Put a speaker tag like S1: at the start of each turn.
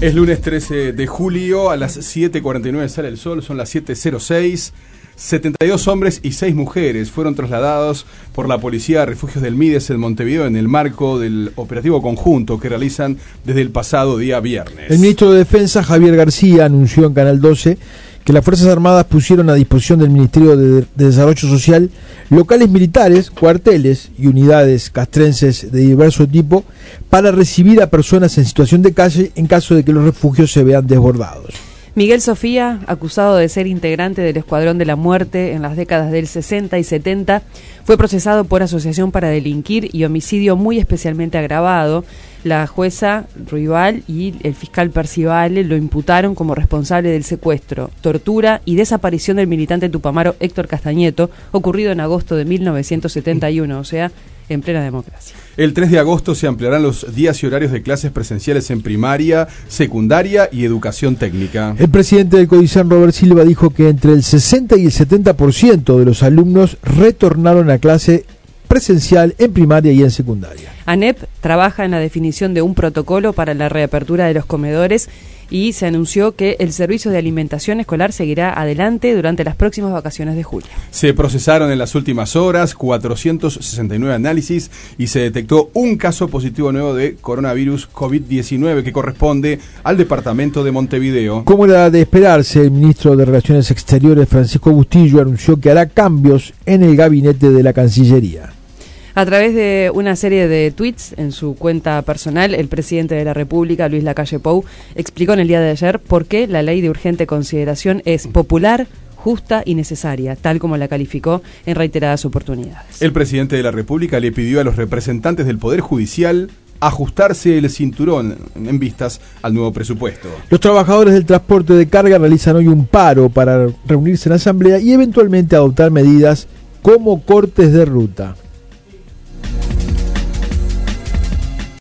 S1: Es lunes 13 de julio a las 7.49 sale el sol, son las 7.06. 72 hombres y 6 mujeres fueron trasladados por la policía a refugios del Mides en Montevideo en el marco del operativo conjunto que realizan desde el pasado día viernes.
S2: El ministro de Defensa, Javier García, anunció en Canal 12 que las Fuerzas Armadas pusieron a disposición del Ministerio de, Desarrollo Social locales militares, cuarteles y unidades castrenses de diverso tipo para recibir a personas en situación de calle en caso de que los refugios se vean desbordados.
S3: Miguel Sofía, acusado de ser integrante del Escuadrón de la Muerte en las décadas del 60 y 70, fue procesado por asociación para delinquir y homicidio muy especialmente agravado. La jueza Ruibal y el fiscal Percivale lo imputaron como responsable del secuestro, tortura y desaparición del militante tupamaro Héctor Castañeto, ocurrido en agosto de 1971, o sea, en plena democracia.
S1: El 3 de agosto se ampliarán los días y horarios de clases presenciales en primaria, secundaria y educación técnica.
S2: El presidente del Codicen, Robert Silva, dijo que entre el 60 y el 70% de los alumnos retornaron a clase presencial en primaria y en secundaria.
S3: ANEP trabaja en la definición de un protocolo para la reapertura de los comedores y se anunció que el servicio de alimentación escolar seguirá adelante durante las próximas vacaciones de julio.
S1: Se procesaron en las últimas horas 469 análisis y se detectó un caso positivo nuevo de coronavirus COVID-19 que corresponde al departamento de Montevideo.
S2: Como era de esperarse, el ministro de Relaciones Exteriores Francisco Bustillo anunció que hará cambios en el gabinete de la Cancillería.
S3: A través de una serie de tweets en su cuenta personal, el presidente de la República, Luis Lacalle Pou, explicó en el día de ayer por qué la ley de urgente consideración es popular, justa y necesaria, tal como la calificó en reiteradas oportunidades.
S1: El presidente de la República le pidió a los representantes del Poder Judicial ajustarse el cinturón en vistas al nuevo presupuesto.
S2: Los trabajadores del transporte de carga realizan hoy un paro para reunirse en asamblea y eventualmente adoptar medidas como cortes de ruta.